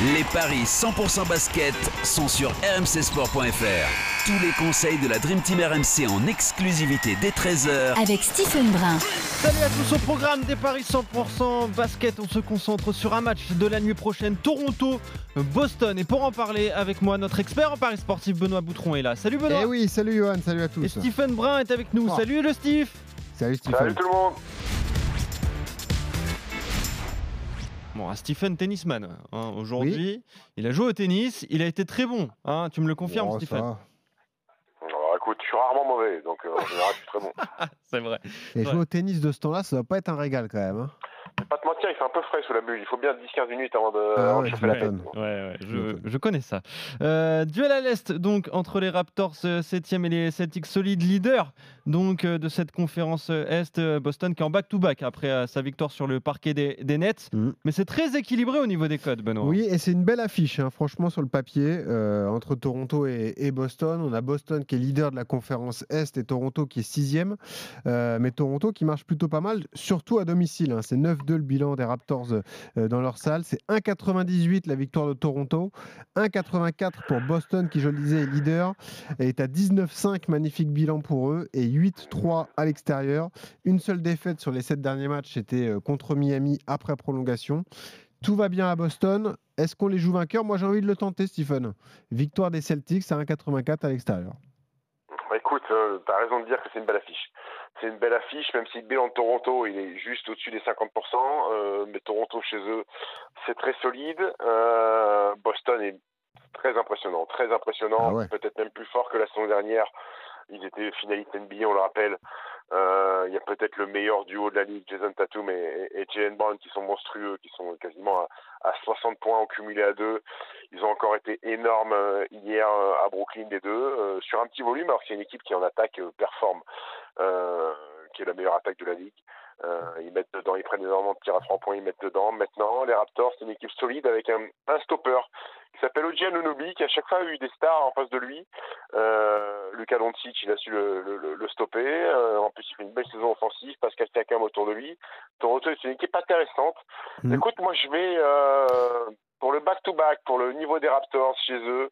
Les paris 100% basket sont sur rmcsport.fr. Tous les conseils de la Dream Team RMC en exclusivité dès 13h Avec Stephen Brun. Salut à tous au programme des Paris 100% basket. On se concentre sur un match de la nuit prochaine, Toronto-Boston. Et pour en parler avec moi, notre expert en Paris sportif, Benoît Boutron, est là. Salut Benoît. Eh oui, salut Johan, salut à tous. Et Stephen Brun est avec nous. Oh. Salut le Steve. Salut Stephen. Salut tout le monde. Bon, un Stephen tennisman. hein, Aujourd'hui, il a joué au tennis. Il a été très bon. hein, tu me le confirmes, Oh, ça Stephen va. Alors, écoute, je suis rarement mauvais, donc euh, en général, je suis très bon. C'est vrai. Et jouer au tennis de ce temps-là, ça doit pas être un régal quand même. hein. Pas te mentir, il fait un peu frais sous la bulle. Il faut bien 10-15 minutes avant de, Ah avant de ouais, chauffer la tête. Ouais, ouais, je, connais ça. Euh, duel à l'Est, donc, entre les Raptors 7e et les Celtics solides leaders donc, euh, de cette conférence euh, Est. euh, Boston qui est en back-to-back après euh, sa victoire sur le parquet des, des Nets. Mhm. Mais c'est très équilibré au niveau des codes, Benoît. Oui, et c'est une belle affiche, hein, franchement, sur le papier, euh, entre Toronto et, et Boston. On a Boston qui est leader de la conférence Est et Toronto qui est sixième. Euh, mais Toronto qui marche plutôt pas mal, surtout à domicile. hein. C'est 9-2 le bilan des Raptors euh, dans leur salle. C'est 1,98 la victoire de Toronto. 1,84 pour Boston qui, je le disais, est leader. Est à 19,5 magnifique bilan pour eux. Et 8-3 à l'extérieur. Une seule défaite sur les sept derniers matchs, c'était euh, contre Miami après prolongation. Tout va bien à Boston. Est-ce qu'on les joue vainqueurs? Moi, j'ai envie de le tenter, Stephen. Victoire des Celtics à 1,84 à l'extérieur. Bah, écoute, tu as raison de dire que c'est une belle affiche. C'est une belle affiche, même si le bilan de Toronto, il est juste au-dessus des 50%. euh, mais Toronto, chez eux, c'est très solide. Euh, Boston est très impressionnant, très impressionnant. Ah ouais. Peut-être même plus fort que la saison dernière. Ils étaient finalistes NBA, on le rappelle. Euh, Il y a peut-être le meilleur duo de la ligue, Jason Tatum et, et, Brown, qui sont monstrueux, qui sont quasiment à, à 60 points en à deux. Ils ont encore été énormes euh, hier euh, à Brooklyn, les deux, sur un petit volume, alors c'est une équipe qui en attaque performe, qui est la meilleure attaque de la ligue. Ils mettent dedans, ils prennent énormément de tirs à trois points, ils mettent dedans. Maintenant, les Raptors, c'est une équipe solide avec un stopper qui s'appelle Oji Anunoby, qui à chaque fois a eu des stars en face de lui. Euh, Luka Doncic, il a su le, le, le- le stopper. Euh, en plus, il fait une belle saison offensive. Pascal Siakam autour de lui. Toronto, c'est une équipe intéressante. Mhm. Écoute, moi, je vais euh, pour le back-to-back, pour le niveau des Raptors chez eux.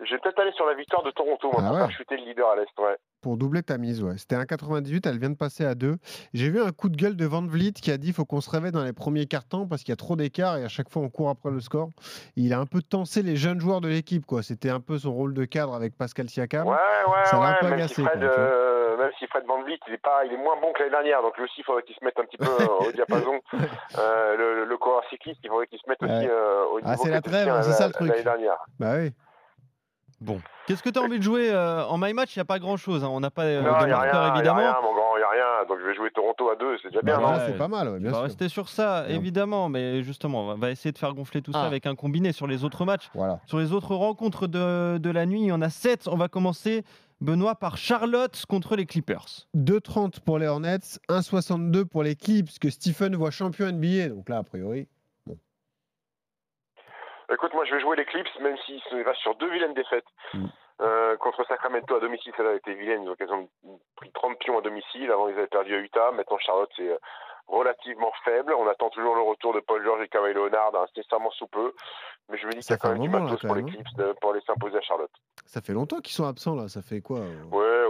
Je vais peut-être aller sur la victoire de Toronto, moi, Ah pour ouais. faire chuter le leader à l'Est. Ouais. Pour doubler ta mise, ouais. C'était 1,98, elle vient de passer à 2. J'ai vu un coup de gueule de Van Vliet qui a dit faut qu'on se réveille dans les premiers cartons parce qu'il y a trop d'écart et à chaque fois on court après le score. Il a un peu tensé les jeunes joueurs de l'équipe, quoi. C'était un peu son rôle de cadre avec Pascal Siakam. Ouais, ouais, ça l'a un peu ouais. Même agacé, si, Fred, quoi, euh, même si Fred Van Vliet, il est, pas, il est moins bon que l'année dernière. Donc lui aussi, il faudrait qu'il se mette un petit peu euh, au diapason. Euh, le, le, le coureur cycliste, il faudrait qu'il se mette aussi Ouais. euh, au niveau Ah, c'est la trêve, c'est ça le truc. L'année dernière. Bah oui. Bon. Qu'est-ce que tu as envie de jouer euh, en my match? Il n'y a pas grand-chose. hein. On n'a pas euh, non, de il n'y a marqueur, rien, y a évidemment. rien, mon grand, il n'y a rien. Donc je vais jouer Toronto à deux, c'est déjà bien, Bah, non? déjà, ouais. c'est pas mal, ouais, On bien va sûr. rester sur ça, Bien. évidemment, mais justement, on va- essayer de faire gonfler tout ça Ah. avec un combiné sur les autres matchs. Voilà. Sur les autres rencontres de, de la nuit, il y en a 7. On va commencer, Benoît, par Charlotte contre les Clippers. 2,30 pour les Hornets, 1,62 pour les Clips que Stephen voit champion NBA. Donc là, a priori. Écoute, moi je vais jouer les Clips, même s'ils se restent sur deux vilaines défaites. Mm. Euh, contre Sacramento à domicile, celle-là a été vilaine. Ils ont pris 30 pions à domicile. Avant, ils avaient perdu à Utah. Maintenant, Charlotte, c'est euh, relativement faible. On attend toujours le retour de Paul George et Kawhi Leonard, incessamment sous peu. Mais je me dis qu'il y a quand même du moment, matos là, pour les de- pour aller s'imposer à Charlotte. Ça fait longtemps qu'ils sont absents là. Ça fait quoi euh, Ouais,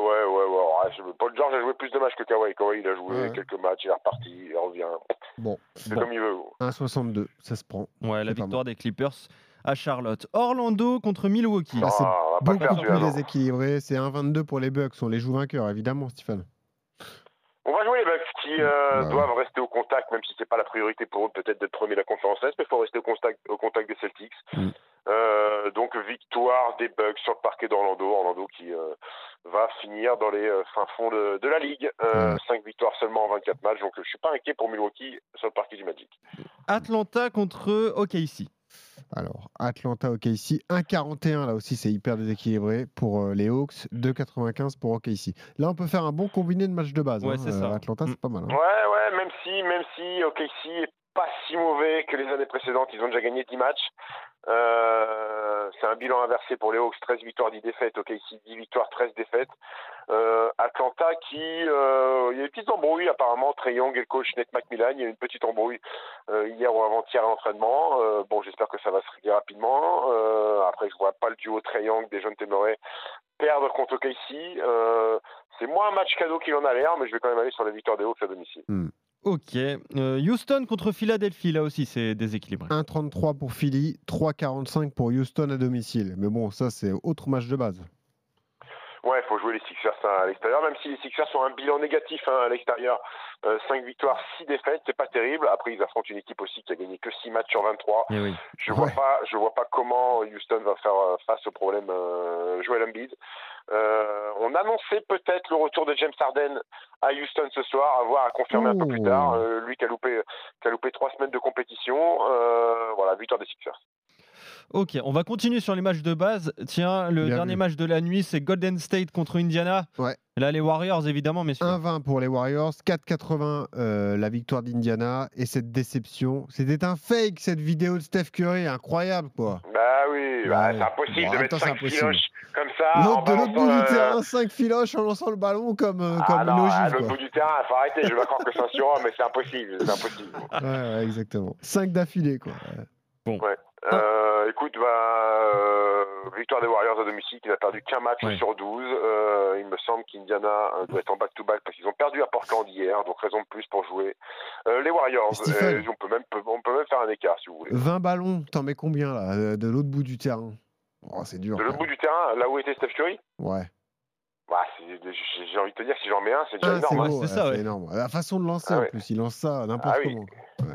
Paul George a joué plus de matchs que Kawhi. Kawhi, il a joué Ouais. quelques matchs, il est reparti, il revient. Bon, C'est Bon. comme il veut. 1,62, ça se prend. Ouais, la victoire des Clippers à Charlotte. Orlando contre Milwaukee. Bah, c'est Ah, Beaucoup faire, plus déséquilibré. C'est 1,22 pour les Bucks. On les joue vainqueurs, évidemment, Stephen. On va jouer les Bucks qui euh, doivent rester au contact, même si c'est pas la priorité pour eux peut-être d'être premier de la conférence Est, mais il faut rester au contact, au contact des Celtics. Mm. Euh, donc victoire des Bucks sur le parquet d'Orlando, Orlando qui euh, va finir dans les euh, fins fonds de, de la ligue. Euh, Ouais. 5 victoires seulement en 24 matchs, donc euh, je suis pas inquiet pour Milwaukee sur le parquet du Magic. Atlanta contre OKC. Alors, Atlanta, OKC, 1,41 là aussi, c'est hyper déséquilibré pour euh, les Hawks, 2,95 pour OKC. Là, on peut faire un bon combiné de matchs de base. Ouais, hein. c'est ça. Euh, Atlanta, Mm. c'est pas mal. hein. Ouais, ouais, même si, même si OKC est pas si mauvais que les années précédentes, ils ont déjà gagné 10 matchs. Euh, c'est un bilan inversé pour les Hawks, 13 victoires, 10 défaites. OKC, 10 victoires, 13 défaites. Euh, Atlanta qui, euh, il y a une petite embrouille apparemment. Trey Young et le coach Nate McMillan, il y a une petite embrouille euh, hier ou avant-hier à l'entraînement. Euh, bon, j'espère que ça va se régler rapidement. Euh, après, je vois pas le duo Trey Young des jeunes Temeray perdre contre OKC. C'est moins un match cadeau qu'il en a l'air, mais je vais quand même aller sur la victoire des Hawks à domicile. Ok. Euh, Houston contre Philadelphie, là aussi, c'est déséquilibré. 1,33 pour Philly, 3,45 pour Houston à domicile. Mais bon, ça, c'est autre match de base. Ouais, il faut jouer les Sixers hein, à l'extérieur, même si les Sixers ont un bilan négatif hein, à l'extérieur. 5 victoires, 6 défaites, c'est pas terrible. Après, ils affrontent une équipe aussi qui a gagné que 6 matchs sur 23. Eh oui. Je vois Ouais. pas, je vois pas comment Houston va faire euh, face au problème euh, Joel Embiid. Euh, on annonçait peut-être le retour de James Harden à Houston ce soir, à voir, à confirmer un peu plus tard. Euh, lui qui a loupé, qui a loupé trois semaines de compétition. Euh, voilà, victoire des Sixers. Ok, on va continuer sur les matchs de base. Tiens, le Bien dernier vu. match de la nuit, c'est Golden State contre Indiana. Ouais. Là, les Warriors, évidemment, messieurs. 1,20 pour les Warriors, 4,80 euh, la victoire d'Indiana. Et cette déception, c'était un fake cette vidéo de Steph Curry, incroyable quoi. Bah oui, bah, Ouais. c'est impossible Bon, de mettre temps, c'est 5 impossible. filoches comme ça. en L'autre- de l'autre bout du euh, terrain, 5 filoches en lançant le ballon comme, euh, Ah comme non, à ogive. l'autre quoi. bout du terrain, faut arrêter, je vais croire que c'est un surhomme, mais c'est impossible, c'est impossible. Ouais, ouais, exactement. 5 d'affilée quoi. Ouais. Euh, écoute, bah, euh, victoire des Warriors à domicile qui n'a perdu qu'un match sur 12. Euh, il me semble qu'Indiana euh, doit être en back-to-back parce qu'ils ont perdu à Portland hier, donc raison de plus pour jouer. Euh, les Warriors, Stephen. on, peut même, on peut même faire un écart si vous voulez. 20 ballons, t'en mets combien là de l'autre bout du terrain? Oh, C'est dur. De l'autre bout du terrain, là où était Steph Curry? Ouais. bah, j'ai envie de te dire, si j'en mets un, c'est déjà Ah, énorme. gros, c'est ouais, ça, ouais. énorme. La façon de lancer Ah en ouais. plus, il lance ça n'importe Ah oui.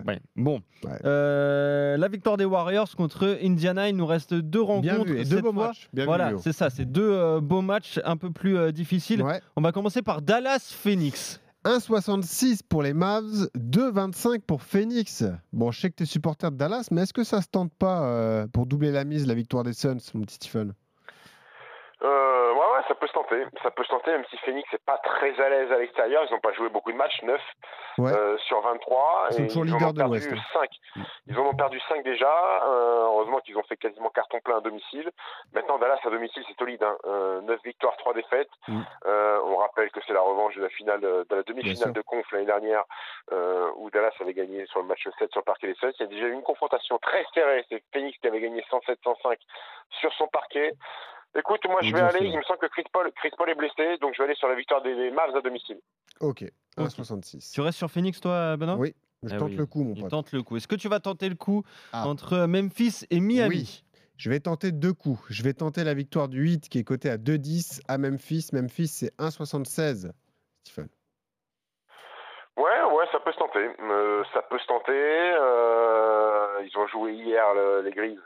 Ouais. Bon, Ouais. Euh, la victoire des Warriors contre Indiana, il nous reste deux rencontres. vu, et deux beaux fois. matchs. Bien voilà, c'est ça, c'est deux euh, beaux matchs un peu plus euh, difficiles. On va commencer par Dallas-Phoenix. 1,66 pour les Mavs, 2,25 pour Phoenix. Bon, je sais que tu es supporter de Dallas, mais est-ce que ça se tente pas pour doubler la mise, la victoire des Suns, mon petit Stephen? Ça peut se tenter. Ça peut se tenter, même si Phoenix n'est pas très à l'aise à l'extérieur. Ils n'ont pas joué beaucoup de matchs, 9 Ouais. euh, sur 23. Ils sont et toujours ils leaders de perdu l'Ouest, hein. 5. Ils en ont perdu 5 déjà. Euh, heureusement qu'ils ont fait quasiment carton plein à domicile. Maintenant, Dallas à domicile, c'est solide. Hein. Euh, 9 victoires, 3 défaites. Mm. On rappelle que c'est la revanche de la finale, de la demi-finale de conf l'année dernière, où Dallas avait gagné sur le match 7 sur le parquet des Suns. Il y a déjà eu une confrontation très serrée. C'est Phoenix qui avait gagné 107-105 sur son parquet. Écoute, moi je vais aller, il me semble que Chris Paul, Chris Paul est blessé, donc je vais aller sur la victoire des, des Mavs à domicile. Ok, Ok. 1,66. Tu restes sur Phoenix, toi, Benoît? Oui, je Ah tente oui, le coup, mon Il pote. tente le coup. Est-ce que tu vas tenter le coup Ah. entre Memphis et Miami? Oui. Je vais tenter deux coups. Je vais tenter la victoire du 8 qui est coté à 2,10 à Memphis. Memphis, c'est 1,76. Stephen. Ouais, ouais, ça peut se tenter. Euh, ça peut se tenter. Euh, ils ont joué hier le- les Grises.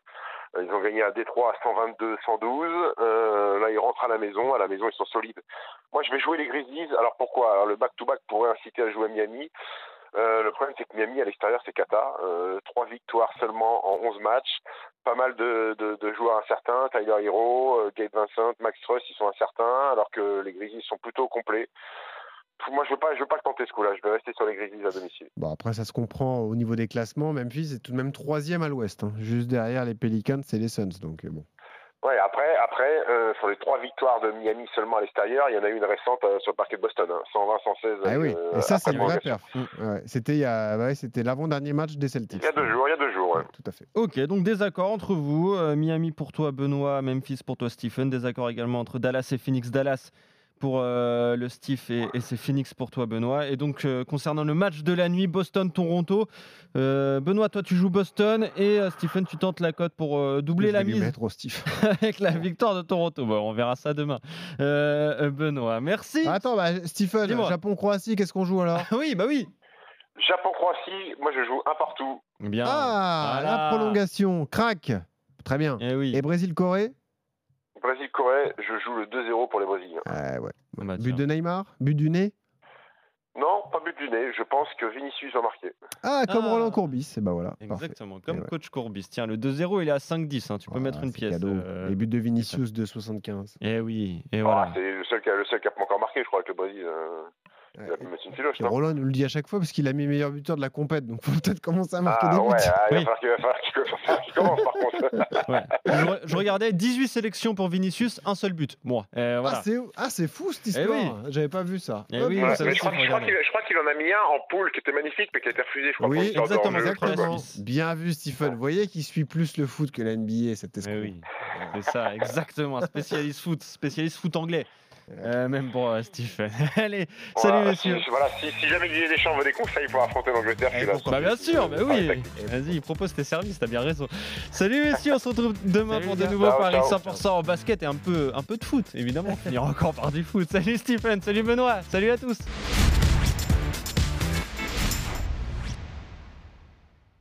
Euh, Ils ont gagné à Détroit à 122-112. Euh, là, ils rentrent à la maison. À la maison, ils sont solides. Moi, je vais jouer les Grizzlies. Alors pourquoi? Alors le back-to-back pourrait inciter à jouer à Miami. Euh, le problème, c'est que Miami, à l'extérieur, c'est Kata. Euh, trois victoires seulement en 11 matchs. Pas mal de, de, de joueurs incertains. Tyler Hero, euh, Gabe Vincent, Max Truss, ils sont incertains, alors que les Grizzlies sont plutôt complets. Moi, je ne veux, pas- je veux pas le tenter ce coup-là. Je vais rester sur les Grizzlies à domicile. Bon, après, ça se comprend au niveau des classements. Memphis est tout de même troisième à l'ouest. hein. Juste derrière les Pelicans, c'est les Suns. Donc, euh, bon. Ouais, après, après euh, sur les trois victoires de Miami seulement à l'extérieur, il y en a eu une récente euh, sur le parquet de Boston. hein, 120-116. Ah oui, euh, et ça, c'est une vraie perf. Ouais, C'était il y a- ouais, c'était l'avant-dernier match des Celtics. Il y a deux jours, il y a deux jours. ouais. Ouais, tout à fait. Ok, donc désaccord entre vous. Euh, Miami pour toi, Benoît. Memphis pour toi, Stephen. Désaccord également entre Dallas et Phoenix. Dallas pour euh, le Steve et, et c'est Phoenix pour toi, Benoît. Et donc, euh, concernant le match de la nuit, Boston-Toronto, euh, Benoît, toi, tu joues Boston et euh, Stephen, tu tentes la cote pour euh, doubler Je la vais lui mise mettre au Steve. avec la victoire de Toronto. Bon, on verra ça demain. Benoît, merci. Attends, bah, Stephen. Japon-Croatie, qu'est-ce qu'on joue alors? Oui, bah oui. Japon-Croatie, moi je joue un partout. Bien. Ah, Voilà. la prolongation, crac. Très bien. Eh oui. Et Brésil-Corée? Brésil-Corée, je joue le 2-0 pour les Brésiliens. Ah ouais. Ah bah, But de Neymar? But du nez? Non, pas but du nez. Je pense que Vinicius va marquer. Ah, comme Ah. Roland Courbis, et bah voilà. parfait. Exactement, comme Et ouais. coach Courbis. Tiens, le 2-0, il est à 5-10. hein, Tu peux Voilà, mettre une pièce. cadeau. euh, Les buts de Vinicius de 75. Eh oui, et Ah, voilà. c'est le seul, qui a, le seul qui a pas encore marqué, je crois, avec le Brésil. euh, Ouais. une filoche, Et Roland nous le dit à chaque fois parce qu'il a mis meilleur buteur de la compète, donc faut peut-être commencer à marquer Ah des buts. ouais, ah, il Oui. va falloir qu'il va falloir commence par contre. Ouais. je, re- je regardais 18 sélections pour Vinicius, un seul but. Moi, euh, voilà. Ah, c'est ah, c'est fou cette Eh histoire. oui. J'avais pas vu ça. Eh Hop, oui, Ouais, ça mais aussi, je crois, je qu'il je crois qu'il en a mis un en poule qui était magnifique, mais qui a été refusé, je crois. Oui, exactement. Bien vu, Stephen. Vous voyez qu'il suit plus le foot que la NBA, cet escroc. Eh oui, c'est ça, exactement. Spécialiste foot, spécialiste foot anglais. Euh, même pour euh, Stephen. Allez, salut Voilà, messieurs. Si, voilà, si, si jamais Didier Deschamps veut des conseils pour affronter l'Angleterre, Eh, je suis pourquoi Bah bien sûr, bah Ah, oui. tactique. Vas-y, propose tes services, t'as bien raison. Salut messieurs, on se retrouve demain Salut, pour de nouveaux paris ciao. 100% en basket et un peu, un peu de foot, évidemment. On finira encore par du foot. Salut Stephen, salut Benoît, salut à tous.